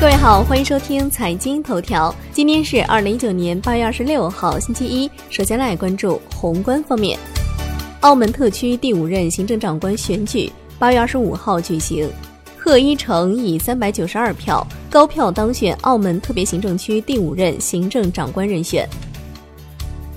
各位好，欢迎收听财经头条。今天是二零一九年八月二十六号，星期一。首先来关注宏观方面，澳门特区第五任行政长官选举八月二十五号举行，贺一诚以三百九十二票高票当选澳门特别行政区第五任行政长官人选。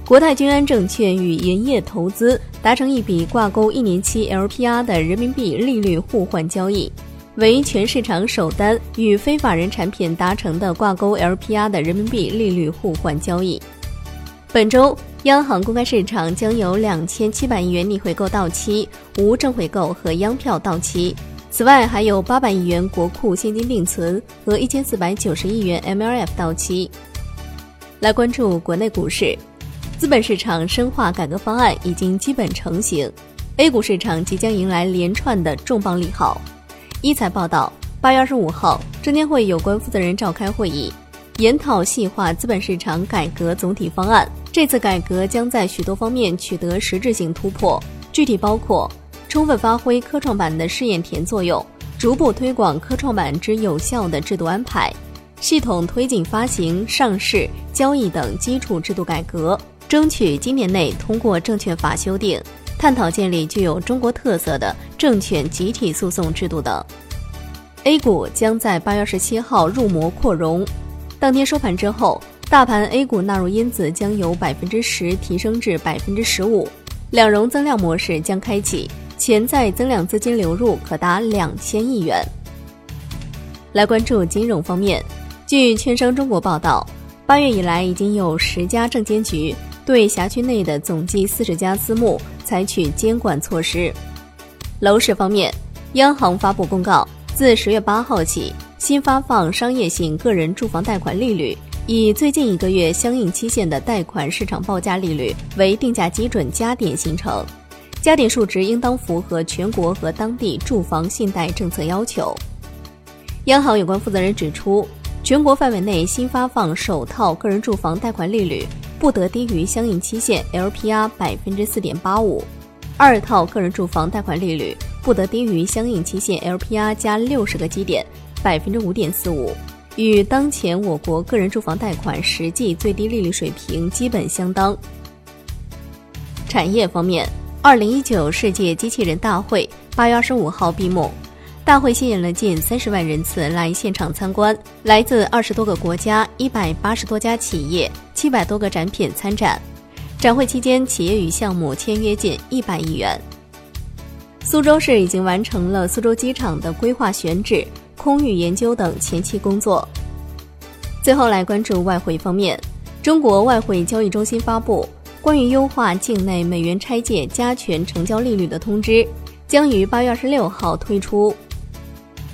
国泰君安证券与银业投资达成一笔挂钩一年期 LPR 的人民币利率互换交易。为全市场首单与非法人产品达成的挂钩 LPR 的人民币利率互换交易。本周，央行公开市场将有两千七百亿元逆回购到期，无正回购和央票到期。此外，还有八百亿元国库现金定存和一千四百九十亿元 MLF 到期。来关注国内股市，资本市场深化改革方案已经基本成型，A 股市场即将迎来连串的重磅利好。一财报道，八月二十五号，证监会有关负责人召开会议，研讨细化资本市场改革总体方案。这次改革将在许多方面取得实质性突破，具体包括充分发挥科创板的试验田作用，逐步推广科创板之有效的制度安排，系统推进发行、上市、交易等基础制度改革，争取今年内通过证券法修订。探讨建立具有中国特色的证券集体诉讼制度等。A 股将在八月二十七号入模扩容，当天收盘之后，大盘 A 股纳入因子将由百分之十提升至百分之十五，两融增量模式将开启，潜在增量资金流入可达两千亿元。来关注金融方面，据券商中国报道，八月以来已经有十家证监局对辖区内的总计四十家私募。采取监管措施。楼市方面，央行发布公告，自十月八号起，新发放商业性个人住房贷款利率以最近一个月相应期限的贷款市场报价利率为定价基准加点形成，加点数值应当符合全国和当地住房信贷政策要求。央行有关负责人指出，全国范围内新发放首套个人住房贷款利率。不得低于相应期限 LPR 百分之四点八五，二套个人住房贷款利率不得低于相应期限 LPR 加六十个基点百分之五点四五，与当前我国个人住房贷款实际最低利率水平基本相当。产业方面，二零一九世界机器人大会八月二十五号闭幕。大会吸引了近三十万人次来现场参观，来自二十多个国家、一百八十多家企业、七百多个展品参展。展会期间，企业与项目签约近一百亿元。苏州市已经完成了苏州机场的规划选址、空域研究等前期工作。最后来关注外汇方面，中国外汇交易中心发布关于优化境内美元拆借加权成交利率的通知，将于八月二十六号推出。